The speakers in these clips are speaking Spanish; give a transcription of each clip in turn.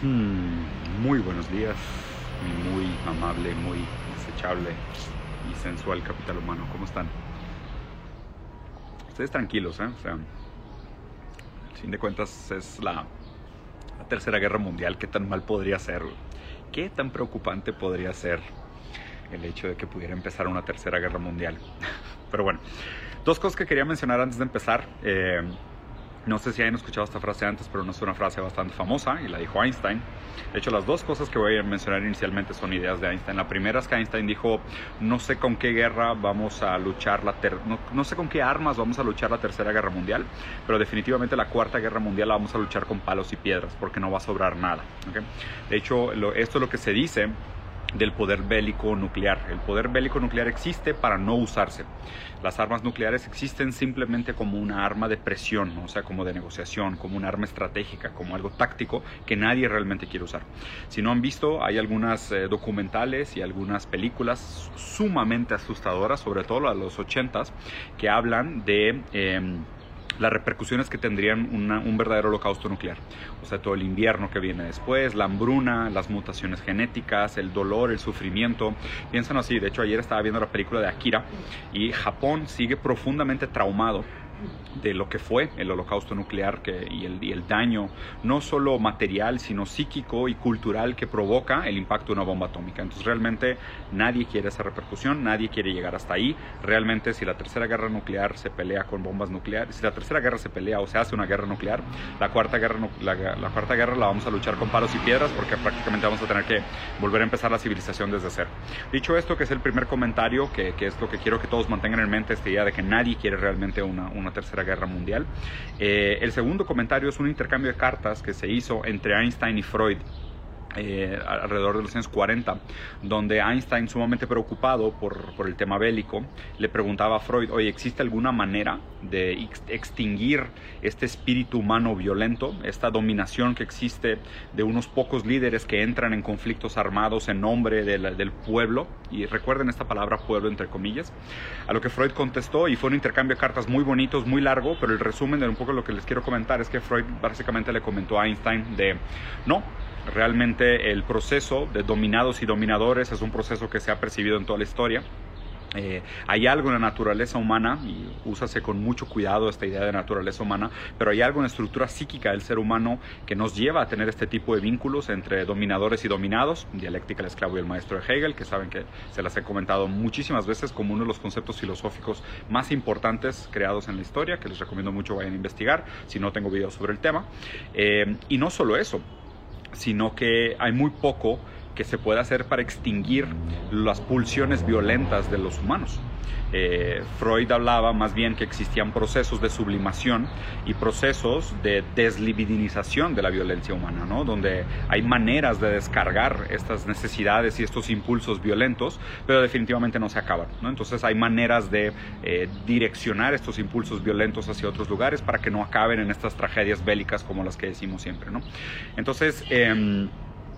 Hmm, muy buenos días, mi muy amable, muy desechable y sensual capital humano. ¿Cómo están? Ustedes tranquilos, ¿eh? O sea, al fin de cuentas es la, la tercera guerra mundial. ¿Qué tan mal podría ser? ¿Qué tan preocupante podría ser el hecho de que pudiera empezar una tercera guerra mundial? Pero bueno, dos cosas que quería mencionar antes de empezar. Eh, no sé si hayan escuchado esta frase antes, pero no es una frase bastante famosa y la dijo Einstein. De hecho, las dos cosas que voy a mencionar inicialmente son ideas de Einstein. La primera es que Einstein dijo, no sé con qué guerra vamos a luchar la no, no, sé con qué armas vamos a luchar la tercera guerra mundial, pero definitivamente la cuarta guerra mundial la vamos a luchar con palos y piedras, porque no va a sobrar nada. De hecho, esto es lo que se dice del poder bélico nuclear. El poder bélico nuclear existe para no usarse. Las armas nucleares existen simplemente como una arma de presión, o sea, como de negociación, como un arma estratégica, como algo táctico que nadie realmente quiere usar. Si no han visto, hay algunas eh, documentales y algunas películas sumamente asustadoras, sobre todo a los 80s, que hablan de... Eh, las repercusiones que tendrían un verdadero holocausto nuclear. O sea, todo el invierno que viene después, la hambruna, las mutaciones genéticas, el dolor, el sufrimiento. Piensan así, de hecho ayer estaba viendo la película de Akira y Japón sigue profundamente traumado de lo que fue el holocausto nuclear que, y, el, y, el, daño, no solo material, sino psíquico y cultural que provoca el impacto de una bomba atómica. Entonces realmente nadie quiere esa repercusión, nadie quiere llegar hasta ahí. Realmente si la tercera guerra nuclear se pelea con bombas nucleares, si la tercera guerra se pelea o se hace una guerra nuclear, la cuarta guerra, la, la cuarta guerra la vamos a luchar con palos y piedras porque prácticamente vamos a tener que volver a empezar la civilización desde cero. Dicho esto, que es el primer comentario, que, que es lo que quiero que todos mantengan en mente, esta idea de que nadie quiere realmente una, una tercera guerra mundial. Eh, el segundo comentario es un intercambio de cartas que se hizo entre Einstein y Freud. Eh, alrededor de los años 40, donde Einstein, sumamente preocupado por, por, el tema bélico, le preguntaba a Freud, oye, ¿existe alguna manera de ex extinguir este espíritu humano violento, esta dominación que existe de unos pocos líderes que entran en conflictos armados en nombre del pueblo? Y recuerden esta palabra pueblo entre comillas. A lo que Freud contestó, y fue un intercambio de cartas muy bonitos, muy largo, pero el resumen de un poco lo que les quiero comentar es que Freud básicamente le comentó a Einstein de, no, Realmente el proceso de dominados y dominadores es un proceso que se ha percibido en toda la historia. Eh, hay algo en la naturaleza humana, y úsase con mucho cuidado esta idea de naturaleza humana, pero hay algo en la estructura psíquica del ser humano que nos lleva a tener este tipo de vínculos entre dominadores y dominados, dialéctica el esclavo y el maestro de Hegel, que saben que se las he comentado muchísimas veces como uno de los conceptos filosóficos más importantes creados en la historia, que les recomiendo mucho vayan a investigar, si no tengo videos sobre el tema. Eh, y no solo eso, sino que hay muy poco que se puede hacer para extinguir las pulsiones violentas de los humanos. Eh, Freud hablaba más bien que existían procesos de sublimación y procesos de deslibidinización de la violencia humana, ¿no? donde hay maneras de descargar estas necesidades y estos impulsos violentos, pero definitivamente no se acaban. ¿no? Entonces hay maneras de eh, direccionar estos impulsos violentos hacia otros lugares para que no acaben en estas tragedias bélicas como las que decimos siempre. ¿no? Entonces, eh,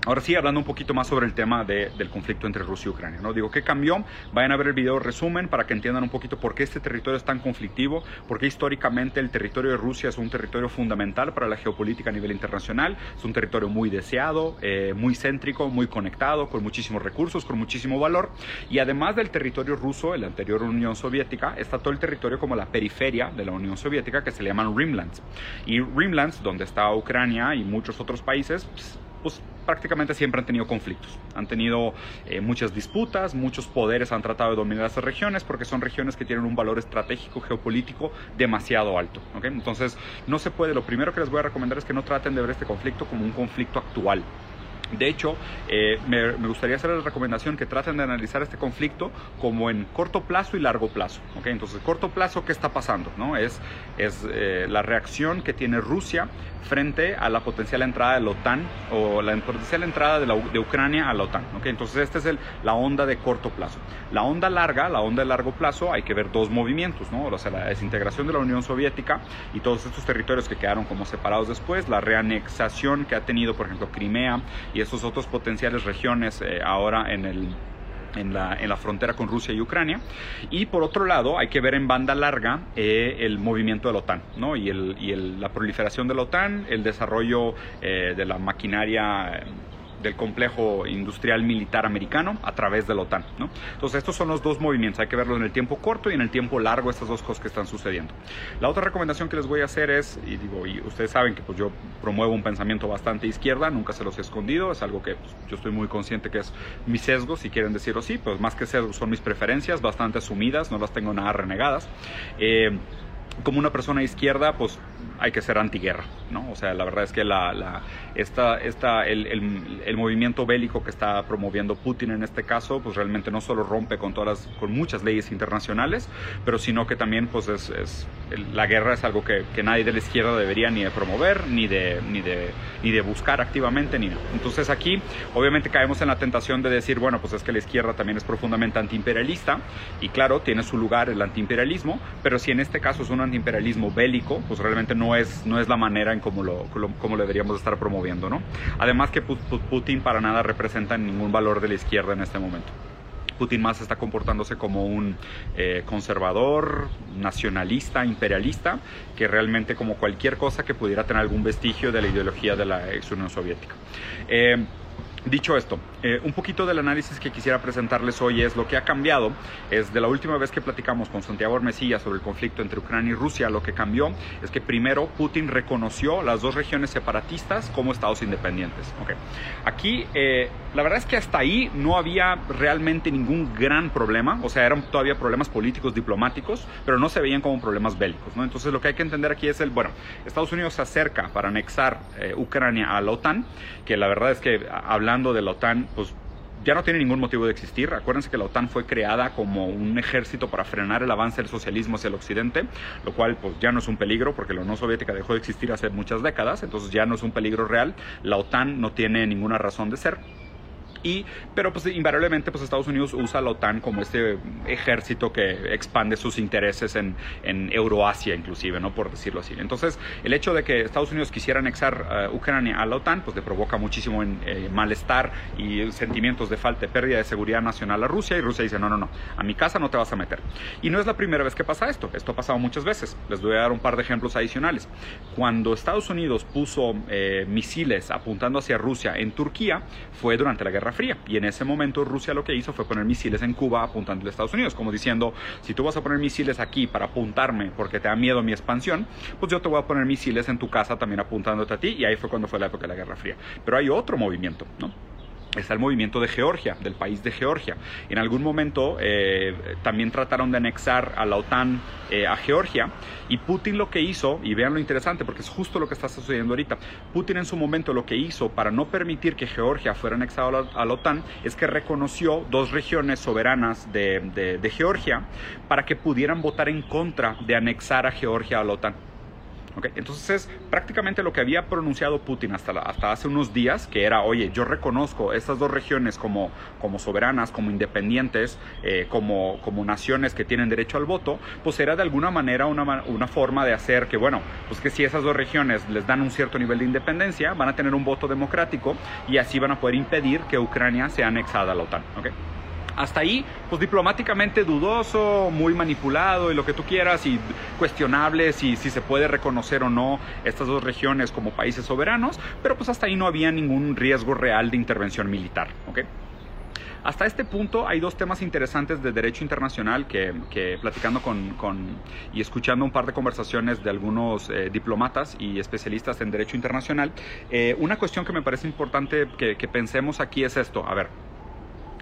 Ahora sí, hablando un poquito más sobre el tema de, del conflicto entre Rusia y Ucrania. ¿no? Digo, ¿qué cambió? Vayan a ver el video resumen para que entiendan un poquito por qué este territorio es tan conflictivo, por qué históricamente el territorio de Rusia es un territorio fundamental para la geopolítica a nivel internacional, es un territorio muy deseado, eh, muy céntrico, muy conectado, con muchísimos recursos, con muchísimo valor. Y además del territorio ruso, en la anterior Unión Soviética, está todo el territorio como la periferia de la Unión Soviética que se le llaman Rimlands. Y Rimlands, donde está Ucrania y muchos otros países, pues prácticamente siempre han tenido conflictos, han tenido eh, muchas disputas, muchos poderes han tratado de dominar esas regiones porque son regiones que tienen un valor estratégico geopolítico demasiado alto. Entonces, no se puede, lo primero que les voy a recomendar es que no traten de ver este conflicto como un conflicto actual. De hecho, eh, me, gustaría hacer la recomendación que traten de analizar este conflicto como en corto plazo y largo plazo. ¿okay? Entonces, corto plazo, ¿qué está pasando? ¿no? Es, es eh, la reacción que tiene Rusia frente a la potencial entrada de la OTAN o la potencial entrada de, la, de Ucrania a la OTAN. ¿okay? Entonces, esta es el, la onda de corto plazo. La onda larga, la onda de largo plazo, hay que ver dos movimientos, ¿no? o sea, la desintegración de la Unión Soviética y todos estos territorios que quedaron como separados después, la reanexación que ha tenido, por ejemplo, Crimea y esas otras potenciales regiones eh, ahora en el en la, en la, frontera con Rusia y Ucrania. Y por otro lado, hay que ver en banda larga eh, el movimiento de la OTAN ¿no? y, el, y el, la proliferación de la OTAN, el desarrollo eh, de la maquinaria del complejo industrial militar americano a través de la OTAN. ¿no? Entonces estos son los dos movimientos, hay que verlo en el tiempo corto y en el tiempo largo, estas dos cosas que están sucediendo. La otra recomendación que les voy a hacer es, y digo, y ustedes saben que pues yo promuevo un pensamiento bastante izquierda, nunca se los he escondido, es algo que pues, yo estoy muy consciente que es mi sesgo, si quieren decirlo así, pues más que sesgo son mis preferencias, bastante asumidas, no las tengo nada renegadas. Eh, como una persona izquierda, pues hay que ser antiguerra, ¿no? O sea, la verdad es que la, la esta, esta, el, el, el, movimiento bélico que está promoviendo Putin en este caso, pues realmente no solo rompe con todas las, con muchas leyes internacionales, pero sino que también, pues es, es la guerra es algo que, que, nadie de la izquierda debería ni de promover, ni de, ni de, ni de buscar activamente, ni Entonces aquí, obviamente caemos en la tentación de decir, bueno, pues es que la izquierda también es profundamente antiimperialista, y claro, tiene su lugar el antiimperialismo, pero si en este caso es un antiimperialismo bélico, pues realmente no es, no es la manera en cómo lo, cómo lo deberíamos estar promoviendo, ¿no? Además que Putin para nada representa ningún valor de la izquierda en este momento. Putin más está comportándose como un eh, conservador, nacionalista, imperialista, que realmente como cualquier cosa que pudiera tener algún vestigio de la ideología de la ex Unión Soviética. Eh, Dicho esto, eh, un poquito del análisis que quisiera presentarles hoy es lo que ha cambiado. Es de la última vez que platicamos con Santiago Ormesilla sobre el conflicto entre Ucrania y Rusia, lo que cambió es que primero Putin reconoció las dos regiones separatistas como estados independientes. Okay. Aquí, eh, la verdad es que hasta ahí no había realmente ningún gran problema, o sea, eran todavía problemas políticos, diplomáticos, pero no se veían como problemas bélicos. ¿no? Entonces, lo que hay que entender aquí es el, bueno, Estados Unidos se acerca para anexar eh, Ucrania a la OTAN, que la verdad es que hablando de la OTAN, pues ya no tiene ningún motivo de existir. Acuérdense que la OTAN fue creada como un ejército para frenar el avance del socialismo hacia el occidente, lo cual pues ya no es un peligro porque la Unión Soviética dejó de existir hace muchas décadas, entonces ya no es un peligro real. La OTAN no tiene ninguna razón de ser. Y, pero pues invariablemente pues Estados Unidos usa la OTAN como este ejército que expande sus intereses en, en Euroasia inclusive, ¿no? Por decirlo así. Entonces, el hecho de que Estados Unidos quisiera anexar uh, Ucrania a la OTAN, pues le provoca muchísimo en, eh, malestar y sentimientos de falta de pérdida de seguridad nacional a Rusia y Rusia dice, no, no, no, a mi casa no te vas a meter. Y no es la primera vez que pasa esto, esto ha pasado muchas veces. Les voy a dar un par de ejemplos adicionales. Cuando Estados Unidos puso eh, misiles apuntando hacia Rusia en Turquía, fue durante la Guerra Fría. Y en ese momento Rusia lo que hizo fue poner misiles en Cuba apuntando a Estados Unidos, como diciendo, si tú vas a poner misiles aquí para apuntarme porque te da miedo mi expansión, pues yo te voy a poner misiles en tu casa también apuntándote a ti. Y ahí fue cuando fue la época de la Guerra Fría. Pero hay otro movimiento, ¿no? Está el movimiento de Georgia, del país de Georgia. En algún momento eh, también trataron de anexar a la OTAN eh, a Georgia y Putin lo que hizo, y vean lo interesante porque es justo lo que está sucediendo ahorita, Putin en su momento lo que hizo para no permitir que Georgia fuera anexada a la, OTAN es que reconoció dos regiones soberanas de, de Georgia para que pudieran votar en contra de anexar a Georgia a la OTAN. Okay. Entonces es prácticamente lo que había pronunciado Putin hasta, la, hasta hace unos días, que era, oye, yo reconozco estas dos regiones como, como soberanas, como independientes, eh, como, como naciones que tienen derecho al voto, pues era de alguna manera una, una forma de hacer que, bueno, pues que si esas dos regiones les dan un cierto nivel de independencia, van a tener un voto democrático y así van a poder impedir que Ucrania sea anexada a la OTAN. Hasta ahí, pues diplomáticamente dudoso, muy manipulado y lo que tú quieras y cuestionable si, si se puede reconocer o no estas dos regiones como países soberanos, pero pues hasta ahí no había ningún riesgo real de intervención militar. ¿okay? Hasta este punto hay dos temas interesantes de derecho internacional que, platicando con, con, y escuchando un par de conversaciones de algunos eh, diplomatas y especialistas en derecho internacional, eh, una cuestión que me parece importante que, que, pensemos aquí es esto. A ver,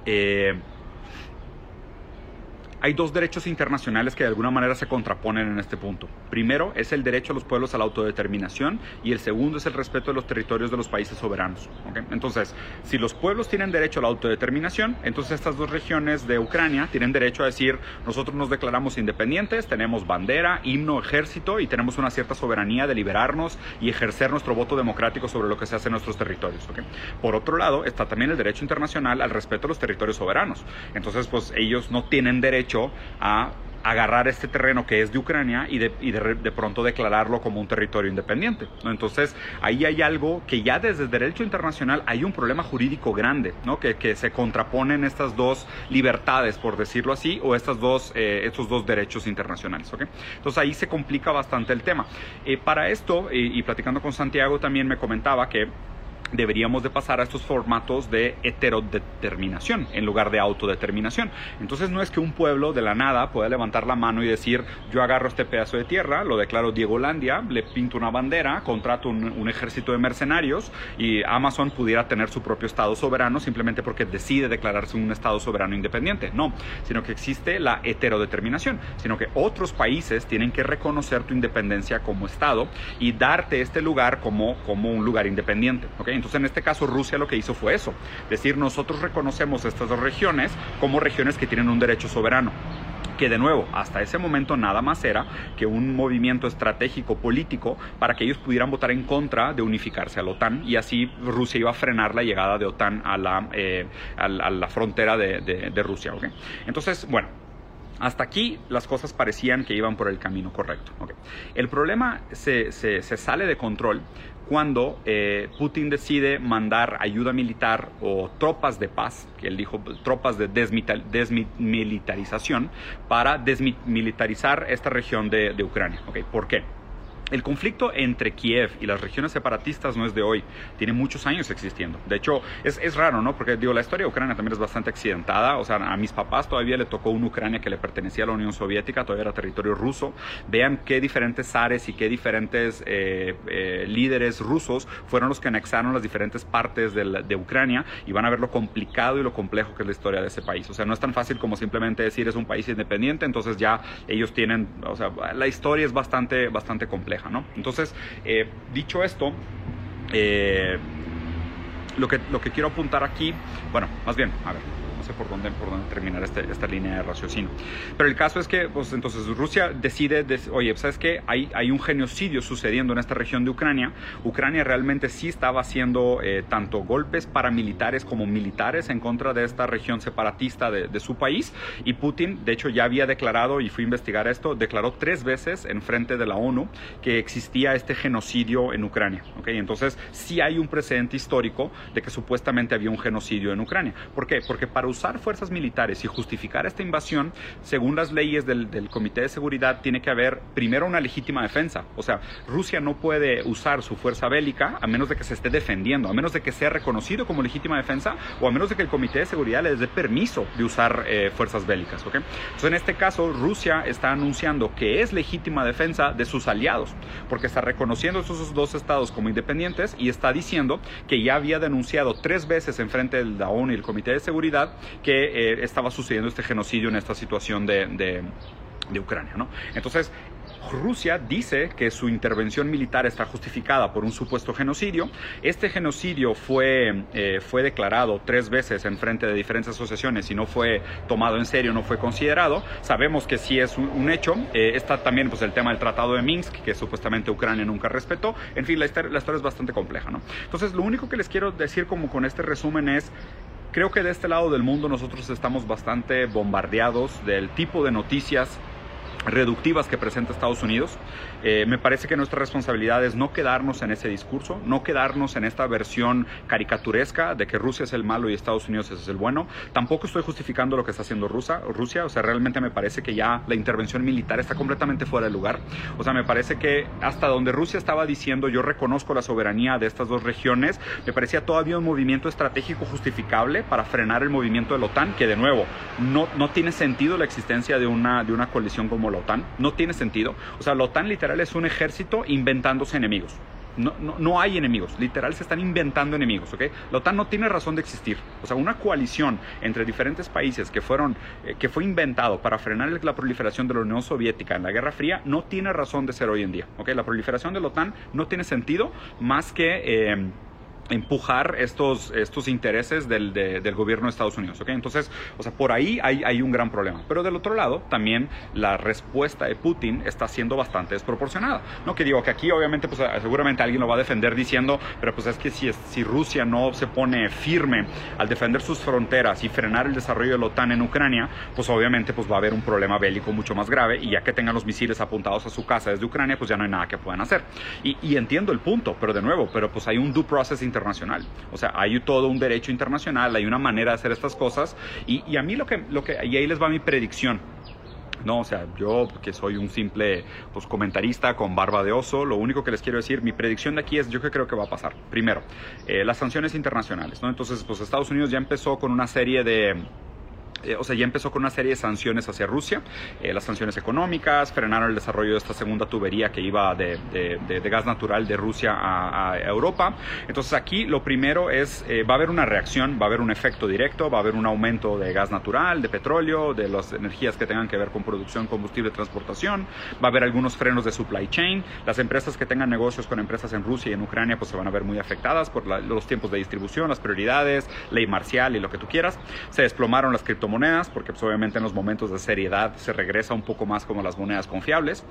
eh, hay dos derechos internacionales que de alguna manera se contraponen en este punto. Primero es el derecho a los pueblos a la autodeterminación y el segundo es el respeto de los territorios de los países soberanos. Entonces, si los pueblos tienen derecho a la autodeterminación, entonces estas dos regiones de Ucrania tienen derecho a decir, nosotros nos declaramos independientes, tenemos bandera, himno, ejército y tenemos una cierta soberanía de liberarnos y ejercer nuestro voto democrático sobre lo que se hace en nuestros territorios. Por otro lado, está también el derecho internacional al respeto a los territorios soberanos. Entonces, pues ellos no tienen derecho a agarrar este terreno que es de Ucrania y de, y de, pronto declararlo como un territorio independiente. Entonces, ahí hay algo que ya desde el derecho internacional hay un problema jurídico grande, ¿no? que, que se contraponen estas dos libertades, por decirlo así, o estas dos, eh, estos dos derechos internacionales. ¿okay? Entonces, ahí se complica bastante el tema. Eh, para esto, y platicando con Santiago también me comentaba que deberíamos de pasar a estos formatos de heterodeterminación en lugar de autodeterminación. Entonces no es que un pueblo de la nada pueda levantar la mano y decir yo agarro este pedazo de tierra, lo declaro Diego Landia, le pinto una bandera, contrato un, un, ejército de mercenarios y Amazon pudiera tener su propio estado soberano simplemente porque decide declararse un estado soberano independiente. No, sino que existe la heterodeterminación, sino que otros países tienen que reconocer tu independencia como estado y darte este lugar como, como un lugar independiente. ¿okay? Entonces, en este caso, Rusia lo que hizo fue eso, decir, nosotros reconocemos estas dos regiones como regiones que tienen un derecho soberano que de nuevo, hasta ese momento nada más era que un movimiento estratégico político para que ellos pudieran votar en contra de unificarse a la OTAN y así Rusia iba a frenar la llegada de OTAN a la, eh, a la, frontera de, Rusia. ¿okay? Entonces, bueno, hasta aquí las cosas parecían que iban por el camino correcto. El problema se, sale de control cuando eh, Putin decide mandar ayuda militar o tropas de paz, que él dijo tropas de desmilitarización, para desmilitarizar esta región de, Ucrania. ¿Por qué? El conflicto entre Kiev y las regiones separatistas no es de hoy, tiene muchos años existiendo. De hecho, es, es, raro, ¿no? Porque digo, la historia de Ucrania también es bastante accidentada. O sea, a mis papás todavía le tocó una Ucrania que le pertenecía a la Unión Soviética, todavía era territorio ruso. Vean qué diferentes zares y qué diferentes eh, eh, líderes rusos fueron los que anexaron las diferentes partes de, de, Ucrania y van a ver lo complicado y lo complejo que es la historia de ese país. O sea, no es tan fácil como simplemente decir es un país independiente, entonces ya ellos tienen, o sea, la historia es bastante, bastante compleja. Entonces, eh, dicho esto, eh, lo, que, lo que quiero apuntar aquí, bueno, más bien, a ver, sé por dónde, por dónde terminar este, esta línea de raciocinio. Pero el caso es que, pues entonces Rusia decide, oye, ¿sabes qué? Hay, hay un genocidio sucediendo en esta región de Ucrania. Ucrania realmente sí estaba haciendo eh, tanto golpes paramilitares como militares en contra de esta región separatista de, de, su país. Y Putin, de hecho, ya había declarado, y fui a investigar esto, declaró tres veces en frente de la ONU que existía este genocidio en Ucrania. ¿okay? Entonces, sí hay un precedente histórico de que supuestamente había un genocidio en Ucrania. ¿Por qué? Porque para usar fuerzas militares y justificar esta invasión, según las leyes del, del, Comité de Seguridad, tiene que haber primero una legítima defensa. O sea, Rusia no puede usar su fuerza bélica a menos de que se esté defendiendo, a menos de que sea reconocido como legítima defensa o a menos de que el Comité de Seguridad les dé permiso de usar eh, fuerzas bélicas. ¿okay? Entonces, en este caso, Rusia está anunciando que es legítima defensa de sus aliados, porque está reconociendo esos dos estados como independientes y está diciendo que ya había denunciado tres veces en frente de la ONU y el Comité de Seguridad que eh, estaba sucediendo este genocidio en esta situación de, de, de Ucrania. ¿no? Entonces, Rusia dice que su intervención militar está justificada por un supuesto genocidio. Este genocidio fue, eh, fue declarado tres veces en frente de diferentes asociaciones y no fue tomado en serio, no fue considerado. Sabemos que sí es un, un hecho. Eh, está también pues, el tema del Tratado de Minsk, que supuestamente Ucrania nunca respetó. En fin, la historia, la historia es bastante compleja. ¿no? Entonces, lo único que les quiero decir como con este resumen es creo que de este lado del mundo nosotros estamos bastante bombardeados del tipo de noticias reductivas que presenta Estados Unidos. Eh, me parece que nuestra responsabilidad es no quedarnos en ese discurso, no quedarnos en esta versión caricaturesca de que Rusia es el malo y Estados Unidos es el bueno. Tampoco estoy justificando lo que está haciendo Rusia, Rusia, o sea, realmente me parece que ya la intervención militar está completamente fuera de lugar. O sea, me parece que hasta donde Rusia estaba diciendo yo reconozco la soberanía de estas dos regiones, me parecía todavía un movimiento estratégico justificable para frenar el movimiento de la OTAN, que de nuevo, no, no tiene sentido la existencia de una, de una coalición como la OTAN, no tiene sentido. O sea, la OTAN literal es un ejército inventándose enemigos. No, no, no, hay enemigos, literal se están inventando enemigos, ¿ok? La OTAN no tiene razón de existir. O sea, una coalición entre diferentes países que, fueron, eh, que fue inventado para frenar la proliferación de la Unión Soviética en la Guerra Fría no tiene razón de ser hoy en día, ¿ok? La proliferación de la OTAN no tiene sentido más que... Eh, empujar estos, estos intereses del, del, gobierno de Estados Unidos. ¿okay? Entonces, o sea, por ahí hay, hay, un gran problema. Pero del otro lado, también la respuesta de Putin está siendo bastante desproporcionada. No que digo que aquí obviamente, pues seguramente alguien lo va a defender diciendo, pero pues es que si, si Rusia no se pone firme al defender sus fronteras y frenar el desarrollo de la OTAN en Ucrania, pues obviamente pues va a haber un problema bélico mucho más grave y ya que tengan los misiles apuntados a su casa desde Ucrania, pues ya no hay nada que puedan hacer. Y, y entiendo el punto, pero de nuevo, pero pues hay un due process internacional. O sea, hay todo un derecho internacional, hay una manera de hacer estas cosas. Y, a mí lo que, lo que, y ahí les va mi predicción. No, o sea, yo que soy un simple pues, comentarista con barba de oso, lo único que les quiero decir, mi predicción de aquí es yo que creo que va a pasar. Primero, eh, las sanciones internacionales, ¿no? Entonces, pues Estados Unidos ya empezó con una serie de eh, o sea, ya empezó con una serie de sanciones hacia Rusia, eh, las sanciones económicas, frenaron el desarrollo de esta segunda tubería que iba de, gas natural de Rusia a, Europa. Entonces aquí lo primero es, eh, va a haber una reacción, va a haber un efecto directo, va a haber un aumento de gas natural, de petróleo, de las energías que tengan que ver con producción, combustible, transportación, va a haber algunos frenos de supply chain, las empresas que tengan negocios con empresas en Rusia y en Ucrania pues se van a ver muy afectadas por los tiempos de distribución, las prioridades, ley marcial y lo que tú quieras. Se desplomaron las criptomonedas monedas, porque pues, obviamente en los momentos de seriedad se regresa un poco más como las monedas confiables.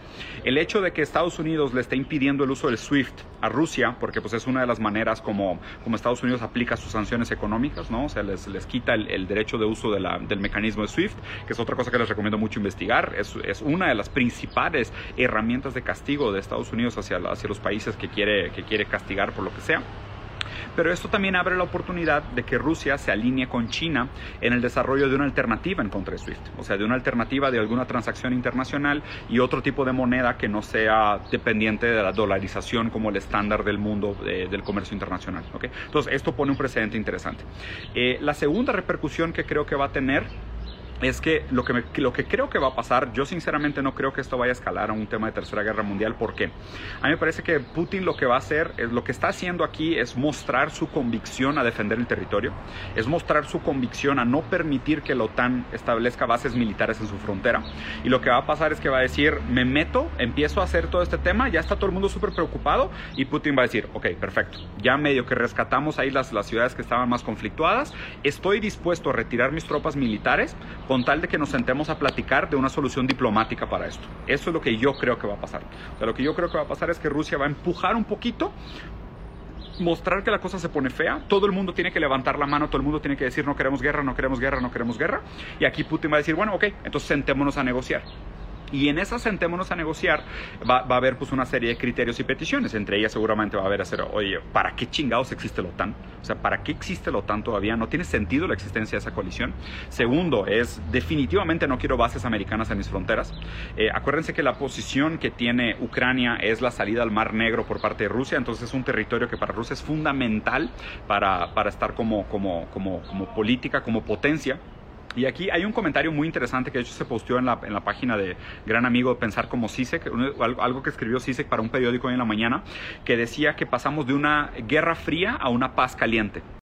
El hecho de que Estados Unidos le esté impidiendo el uso del SWIFT a Rusia, porque pues es una de las maneras como, como Estados Unidos aplica sus sanciones económicas, ¿no? O sea, les, les quita el, derecho de uso de del mecanismo de SWIFT, que es otra cosa que les recomiendo mucho investigar. Es, es una de las principales herramientas de castigo de Estados Unidos hacia, hacia los países que quiere, que quiere castigar por lo que sea. Pero esto también abre la oportunidad de que Rusia se alinee con China en el desarrollo de una alternativa en contra de SWIFT, o sea, de una alternativa de alguna transacción internacional y otro tipo de moneda que no sea dependiente de la dolarización como el estándar del mundo eh, del comercio internacional. Entonces, esto pone un precedente interesante. Eh, la segunda repercusión que creo que va a tener es que lo que, lo que creo que va a pasar, yo sinceramente no creo que esto vaya a escalar a un tema de tercera guerra mundial. ¿Por qué? A mí me parece que Putin lo que va a hacer, es, lo que está haciendo aquí es mostrar su convicción a defender el territorio, es mostrar su convicción a no permitir que la OTAN establezca bases militares en su frontera. Y lo que va a pasar es que va a decir, me meto, empiezo a hacer todo este tema, ya está todo el mundo súper preocupado y Putin va a decir, ok, perfecto, ya medio que rescatamos ahí las, las ciudades que estaban más conflictuadas, estoy dispuesto a retirar mis tropas militares con tal de que nos sentemos a platicar de una solución diplomática para esto. Eso es lo que yo creo que va a pasar. O sea, lo que yo creo que va a pasar es que Rusia va a empujar un poquito mostrar que la cosa se pone fea, todo el mundo tiene que levantar la mano, todo el mundo tiene que decir no queremos guerra, no queremos guerra, no queremos guerra. Y aquí Putin va a decir, bueno, ok, entonces sentémonos a negociar. Y en esa sentémonos a negociar va, a haber pues una serie de criterios y peticiones. Entre ellas seguramente va a haber hacer, oye, ¿para qué chingados existe la OTAN? O sea, ¿para qué existe la OTAN todavía? No tiene sentido la existencia de esa coalición. Segundo, es definitivamente no quiero bases americanas en mis fronteras. Eh, acuérdense que la posición que tiene Ucrania es la salida al Mar Negro por parte de Rusia, entonces es un territorio que para Rusia es fundamental para, para estar como, como, como, como política, como potencia. Y aquí hay un comentario muy interesante que de hecho se posteó en la, en la página de Gran Amigo Pensar como CISEC, algo que escribió CISEC para un periódico hoy en la mañana, que decía que pasamos de una guerra fría a una paz caliente.